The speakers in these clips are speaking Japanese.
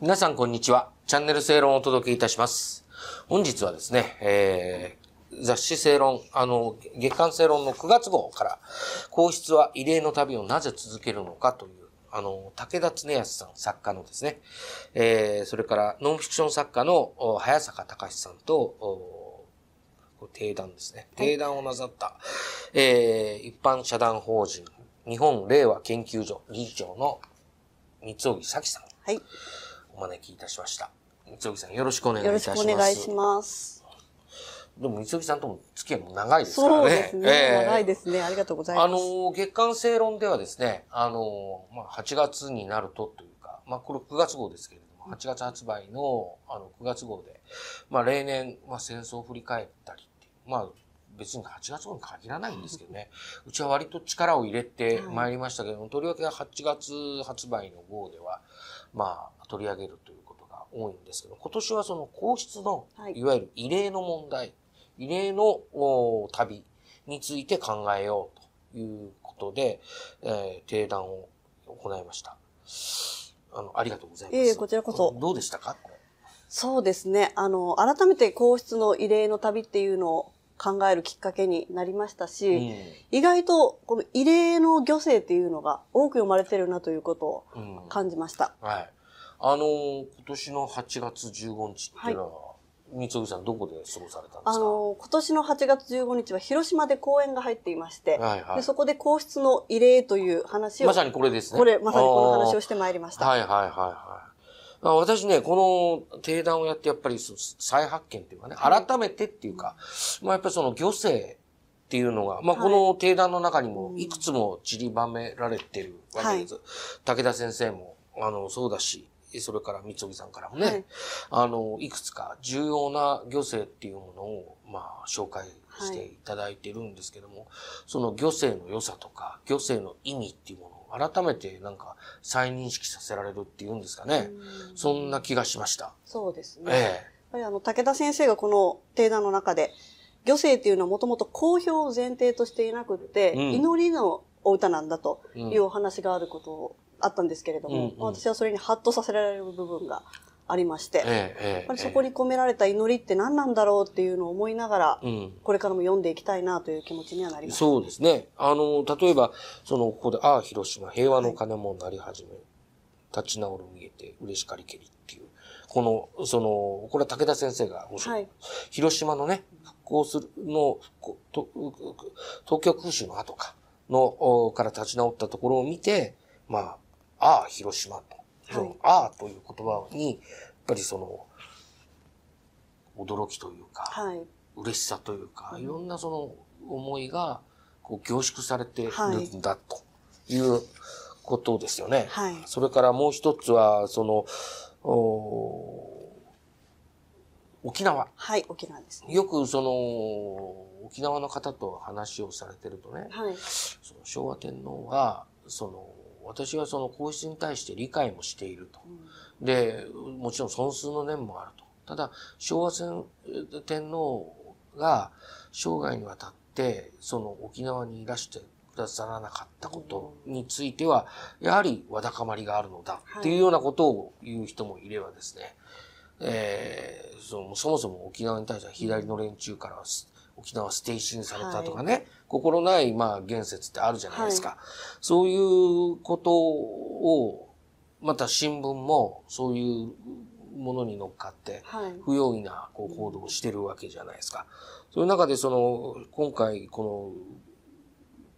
皆さんこんにちは。チャンネル正論をお届けいたします。本日はですね、えー、雑誌正論、あの、月刊正論の9月号から、皇室は異例の旅をなぜ続けるのかという、あの、武田恒康さん、作家のですね、えー、それからノンフィクション作家のお早坂隆さんと、定談ですね。定談をなさった、えー、一般社団法人日本令和研究所理事長の三尾木咲さん。はい。お招きいたしました。三尾さんよろしくお願いいよろたします。しくお願いします。でも三尾さんとも付き合いも長いですからね。そうですね。ええ長いですね。ありがとうございます。あの、月刊正論ではですね、あの、まあ、8月になるとというか、まあ、これ9月号ですけれども、8月発売の、あの、9月号で、まあ、例年、まあ、戦争を振り返ったりっていう、まあ、別に8月号に限らないんですけどね、うちは割と力を入れてまいりましたけども、とりわけ8月発売の号では、まあ、取り上げるということが多いんですけど、今年はその皇室の、はいいわゆる異例の問題、異例のお旅について考えようということで、えー、定談を行いました。あの、ありがとうございます。いえいえこちらこそどうでしたか？そうですね。あの、改めて皇室の異例の旅っていうのを考えるきっかけになりましたし、うん意外とこの異例の漁政っていうのが多く読まれてるなということをうん感じました。はい。あのー今年の8月15日っていうのは、三尾さんどこで過ごされたんですか？あの、今年の8月15日は広島で講演が入っていまして、はいはいでそこで皇室の異例という話を、まさにこれですね。これ、まさにこの話をししてまいりました。はいはいはいはい。あ私ね、この定談をやってやっぱり再発見っていうかね、はい。改めてっていうか、まあやっぱりその漁政っていうのが、まあはい。この定談の中にもいくつも散りばめられてるわけです。武田先生も、あの、そうだし、それから三尾さんからもね、はい。あの、いくつか重要な漁政っていうものを、まあ、紹介していただいてるんですけども、その漁政の良さとか、漁政の意味っていうものを改めてなんか再認識させられるっていうんですかね。うんそんな気がしました。そうですね。えやっぱりあの、武田先生がこの定談の中で、漁政っていうのはもともと公表を前提としていなくって、うん祈りのお歌なんだとうんいうお話があることあったんですけれども、うんうん私はそれにハッとさせられる部分がありまして、やっぱりそこに込められた祈りって何なんだろうっていうのを思いながら、うん。これからも読んでいきたいなという気持ちにはなります。そうですね。あの、例えば、その、ここで、ああ、広島、平和の鐘も鳴り始め、立ち直る見えて、嬉しかりけりっていう、この、その、これは武田先生がおっしゃる、はい広島のね、復興するの、東京空襲の後か、の、おから立ち直ったところを見て、まあ、ああ、広島と。そのああという言葉に、やっぱりその、驚きというか、はい。嬉しさというか、いろんなその思いがこう凝縮されているんだということですよね。はいそれからもう一つは、その、お沖縄。はい、沖縄ですね。よくその、沖縄の方と話をされてるとね、はい。その昭和天皇が、その、私はその皇室に対して理解もしていると。で、もちろん損数の念もあると。ただ、昭和天天皇が生涯にわたって、その沖縄にいらしてくださらなかったことについては、やはりわだかまりがあるのだっていうようなことを言う人もいればですね、えーそのそもそも沖縄に対しては左の連中から沖縄は捨て石にされたとかね、心ないまあ言説ってあるじゃないですか。そういうことを、また新聞もそういうものに乗っかって、はい。不用意なこう行動をしてるわけじゃないですか。そういう中でその、今回この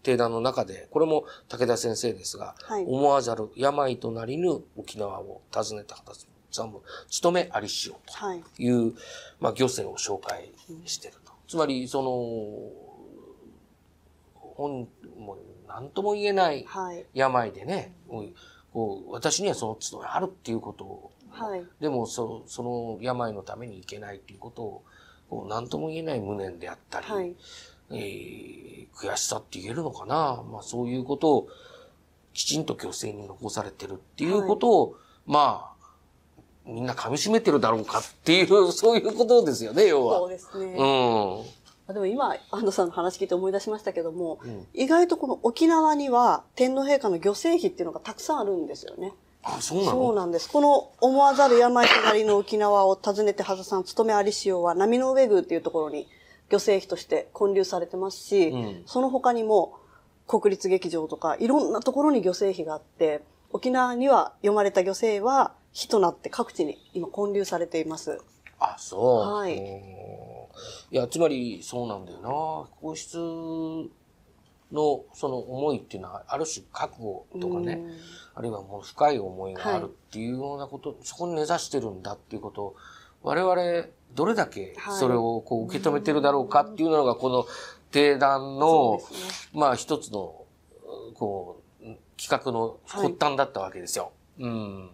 定談の中で、これも武田先生ですが、はい思わざる病となりぬ沖縄を訪ねた形さも務めありしようはい。という、まあ、漁船を紹介してると。つまり、その、本、もう何とも言えないはい。病でね、もうこう私にはその務めあるっていうことを、はい。でもそその病のためにいけないっていうことを、こう何とも言えない無念であったり、はい。えー悔しさって言えるのかな。まあそういうことをきちんと虚勢に残されてるっていうことを、まあ、みんな噛み締めてるだろうかっていう、そういうことですよね、要そうは。ですね。うん。あでも今、安藤さんの話聞いて思い出しましたけども、うん意外とこの沖縄には天皇陛下の漁船碑っていうのがたくさんあるんですよね。あ、そうなの？そうなんです。この思わざる病となりの沖縄を訪ねて、はざさん、勤めありしようは、波の上宮っていうところに漁政費として建立されてますし、うんその他にも国立劇場とか、いろんなところに漁政費があって、沖縄には読まれた漁政は、火となって各地に今建立されています。あ、そう。はいうんいや、つまりそうなんだよな。皇室のその思いっていうのは、ある種覚悟とかね、うんあるいはもう深い思いがあるっていうようなこと、そこに根ざしてるんだっていうことを、我々、どれだけそれをこう受け止めてるだろうかっていうのが、この定談の、ねまあ一つの、こう、企画の発端だったわけですよ。うん。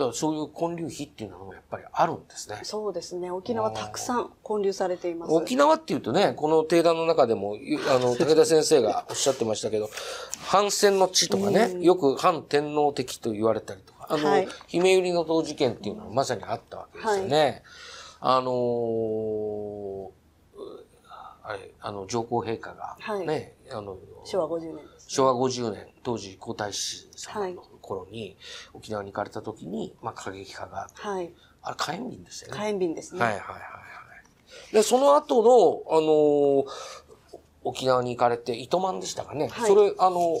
だからそういう建立費っていうのもやっぱりあるんですね。そうですね。沖縄たくさん建立されています。沖縄っていうとね、この定談の中でも、いあの、武田先生がおっしゃってましたけど、反戦の地とかね、よく反天皇的と言われたりとか、あの、はい姫百合の塔事件っていうのはまさにあったわけですよね。あのーあれ、あの、上皇陛下が、はいね、あの、昭和50年です。昭和50年、当時皇太子様の頃に、沖縄に行かれた時に、まあ、過激派が、はい。あれ、火炎瓶でしたよね。火炎瓶ですね。はいはいはいはい。で、その後の、あのー沖縄に行かれて、糸満でしたかね。はいそれ、あの、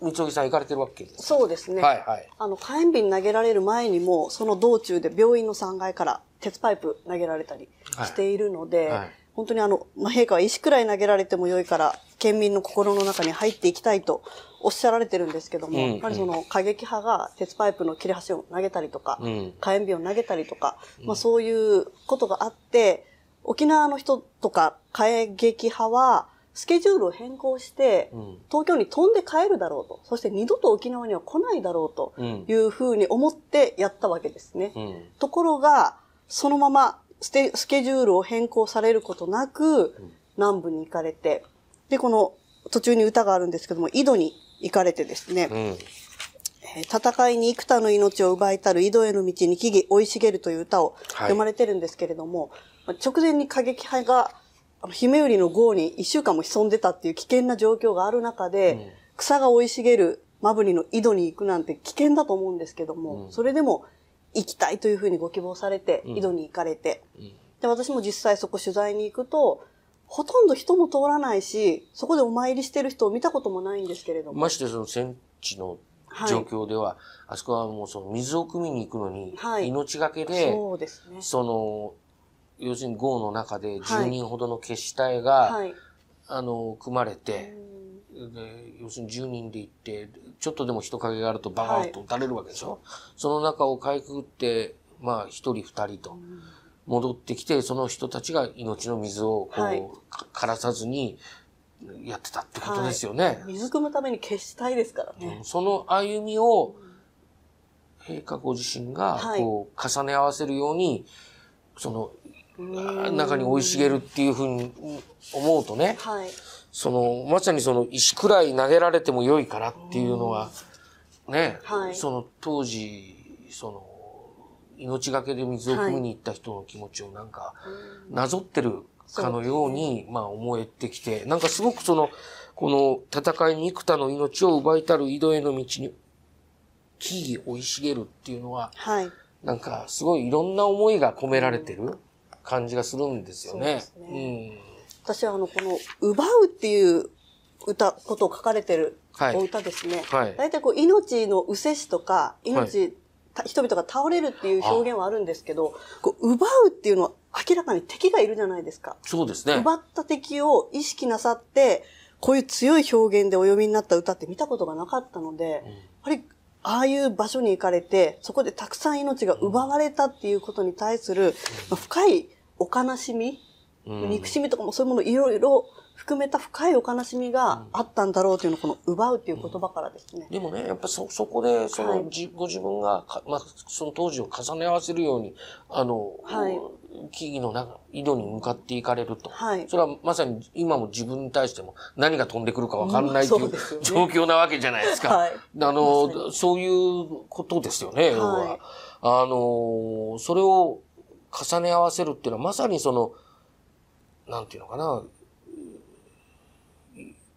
三木さん行かれてるわけです。そうですね。はいはい。あの、火炎瓶投げられる前にも、その道中で病院の3階から鉄パイプ投げられたりしているので、はい本当にあの、まあ、陛下は石くらい投げられても良いから、県民の心の中に入っていきたいとおっしゃられてるんですけども、うんやっぱりその過激派が鉄パイプの切れ端を投げたりとか、うん火炎瓶を投げたりとか、まあそういうことがあって、沖縄の人とか過激派は、スケジュールを変更して、うん東京に飛んで帰るだろうと。そして二度と沖縄には来ないだろうとうんいうふうに思ってやったわけですね。うん。ところが、そのままスケジュールを変更されることなく、南部に行かれて、で、この途中に歌があるんですけども、井戸に行かれてですね、うん。えー戦いに幾多の命を奪いたる井戸への道に木々生い茂るという歌をはい。読まれてるんですけれども、まあ直前に過激派が、姫売りの豪に一週間も潜んでたっていう危険な状況がある中で、草が生い茂るマブリの井戸に行くなんて危険だと思うんですけども、それでも行きたいというふうにご希望されて、井戸に行かれて、で、私も実際そこ取材に行くと、ほとんど人も通らないし、そこでお参りしてる人を見たこともないんですけれども。ましてその戦地の状況では、あそこはもうその水を汲みに行くのに、はい。命がけで、そうですね。その、要するに豪の中で10人ほどの決死隊が、はい。あの、組まれて、で要するに10人で行って、ちょっとでも人影があるとバーンと撃たれるわけでしょ、その中をかいくぐって、まあ、一人二人と戻ってきて、その人たちが命の水をこう、はい。か枯らさずにやってたってことですよね。水汲むために決したいですからね。その歩みを、陛下ご自身がはい。こう重ね合わせるように、その、中に生い茂るっていうふうに思うとね、はい。その、まさにその石くらい投げられても良いからっていうのは、ね、はい。その当時、その、命がけで水を汲みに行った人の気持ちをなんか、なぞってるかのように、まあ思えてきて、なんかすごくその、この戦いに幾多の命を奪いたる井戸への道に、木々生い茂るっていうのは、はい。なんかすごいいろんな思いが込められてる感じがするんですよね。そうです私はあの、この、奪うっていう歌、ことを書かれてるはい。お歌ですね。はい。大体こう、命の失せ死とか、命、た人々が倒れるっていう表現はあるんですけど、こう奪うっていうのは明らかに敵がいるじゃないですか。そうですね。奪った敵を意識なさって、こういう強い表現でお読みになった歌って見たことがなかったので、やっぱり、ああいう場所に行かれて、そこでたくさん命が奪われたっていうことに対する、まあ深いお悲しみ、うん憎しみとかもそういうものいろいろ含めた深いお悲しみがあったんだろうというのをこの奪うっていう言葉からですね。でもね、やっぱそ、そこで、その、はいじご自分がか、まあ、その当時を重ね合わせるように、あの、はい木々の中、井戸に向かっていかれると。はいそれはまさに今も自分に対しても何が飛んでくるかわかんないといううんね状況なわけじゃないですか。はいあまの、そういうことですよね、要は。はいあの、それを重ね合わせるっていうのはまさにその、なんていうのかな、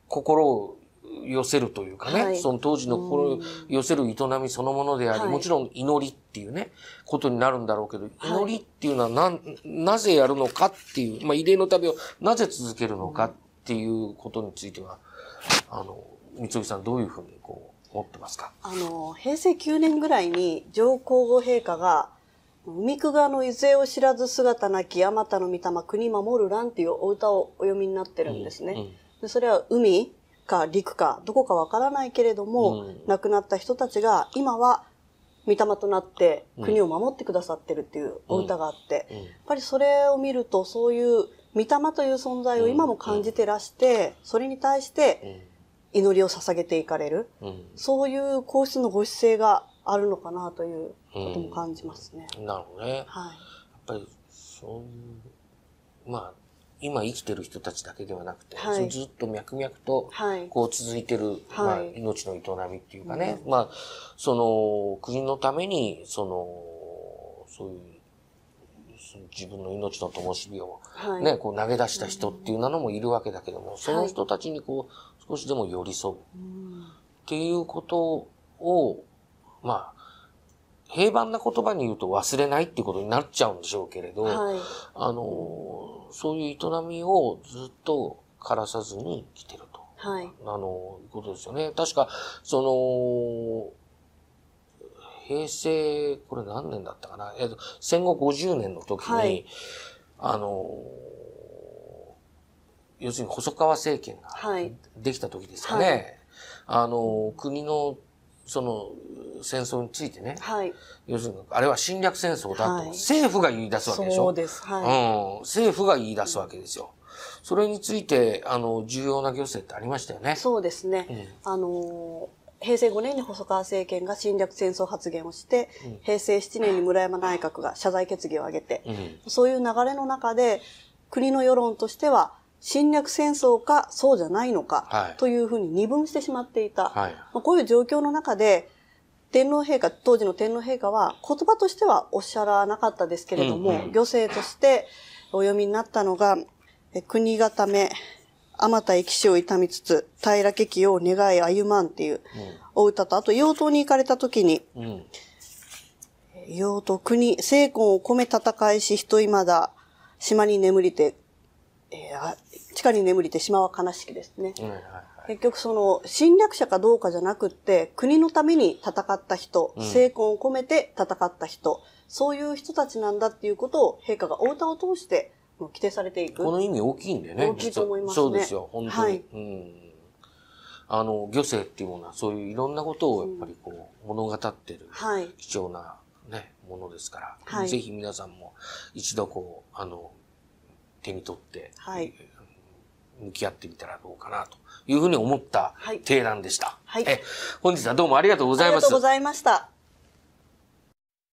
心を寄せるというかね、はい。その当時の心を寄せる営みそのものであり、はい。もちろん祈りっていうね、ことになるんだろうけど、はい。祈りっていうのはなん、なぜやるのかっていう、まあ、慰霊の旅をなぜ続けるのかっていうことについては、あの、三木さんどういうふうにこう、思ってますか？あの、平成9年ぐらいに上皇后陛下が、海久川の伊勢を知らず姿なきあまたの御霊国守る蘭っていうお歌をお読みになってるんですね。うんうん。でそれは海か陸かどこかわからないけれども、うん。亡くなった人たちが今は御霊となって国を守ってくださってるっていうお歌があって、うん。やっぱりそれを見るとそういう御霊という存在を今も感じてらして、それに対して祈りを捧げていかれる。そういう皇室のご姿勢があるのかなということも感じますね。なるほどね。やっはい。ぱり、そういう、まあ、今生きてる人たちだけではなくて、はいずっと脈々と、はい。こう続いてる、まあ、はい命の営みっていうかね、まあ、その、国のために、その、そういう、自分の命の灯火を、はい。ね、こう投げ出した人っていうのもいるわけだけども、その人たちにこう、少しでも寄り添ううんっていうことを、まあ、平凡な言葉に言うと忘れないっていうことになっちゃうんでしょうけれど、はい。あの、そういう営みをずっと枯らさずに来てると。はい。あの、いうことですよね。確か、その、平成、これ何年だったかな？えっと、戦後50年の時に、はいあの、要するに細川政権がはいできた時ですかね。はあの、国の、その、戦争についてね、はい。要するに、あれは侵略戦争だと、はい政府が言い出すわけでしょそうです。はい。うん、政府が言い出すわけですよ。それについて、あの、重要な行政ってありましたよね。そうですね。あのー平成5年に細川政権が侵略戦争発言をして、平成7年に村山内閣が謝罪決議を挙げて、うん。そういう流れの中で、国の世論としては、侵略戦争かそうじゃないのか、はいというふうに二分してしまっていた。はい。まあ、こういう状況の中で、天皇陛下、当時の天皇陛下は言葉としてはおっしゃらなかったですけれども、うんうん行政としてお読みになったのが、え国固め、あまた生き死を痛みつつ、平らけきを願い歩まんっていうお歌と、あと、妖刀に行かれた時に、うん。刀国、聖魂を込め戦いし人今だ、島に眠りて、えーあ地下に眠りて島は悲しきですね。うん。はいはい。結局その侵略者かどうかじゃなくって国のために戦った人、うん聖魂を込めて戦った人、そういう人たちなんだっていうことを陛下がお歌を通して規定されていく。この意味大きいんだよね。大きいと思いますねそうですよ、本当に。はいうん。あの、漁政っていうものはそういういろんなことをやっぱりこう、物語ってるはい。貴重なね、ものですから、はいぜひ皆さんも一度こう、あの、手に取って、はい向き合ってみたらどうかなというふうに思ったはい提案でした。はいえ本日はどうもありがとうごあざいますりがとうご。ざいました。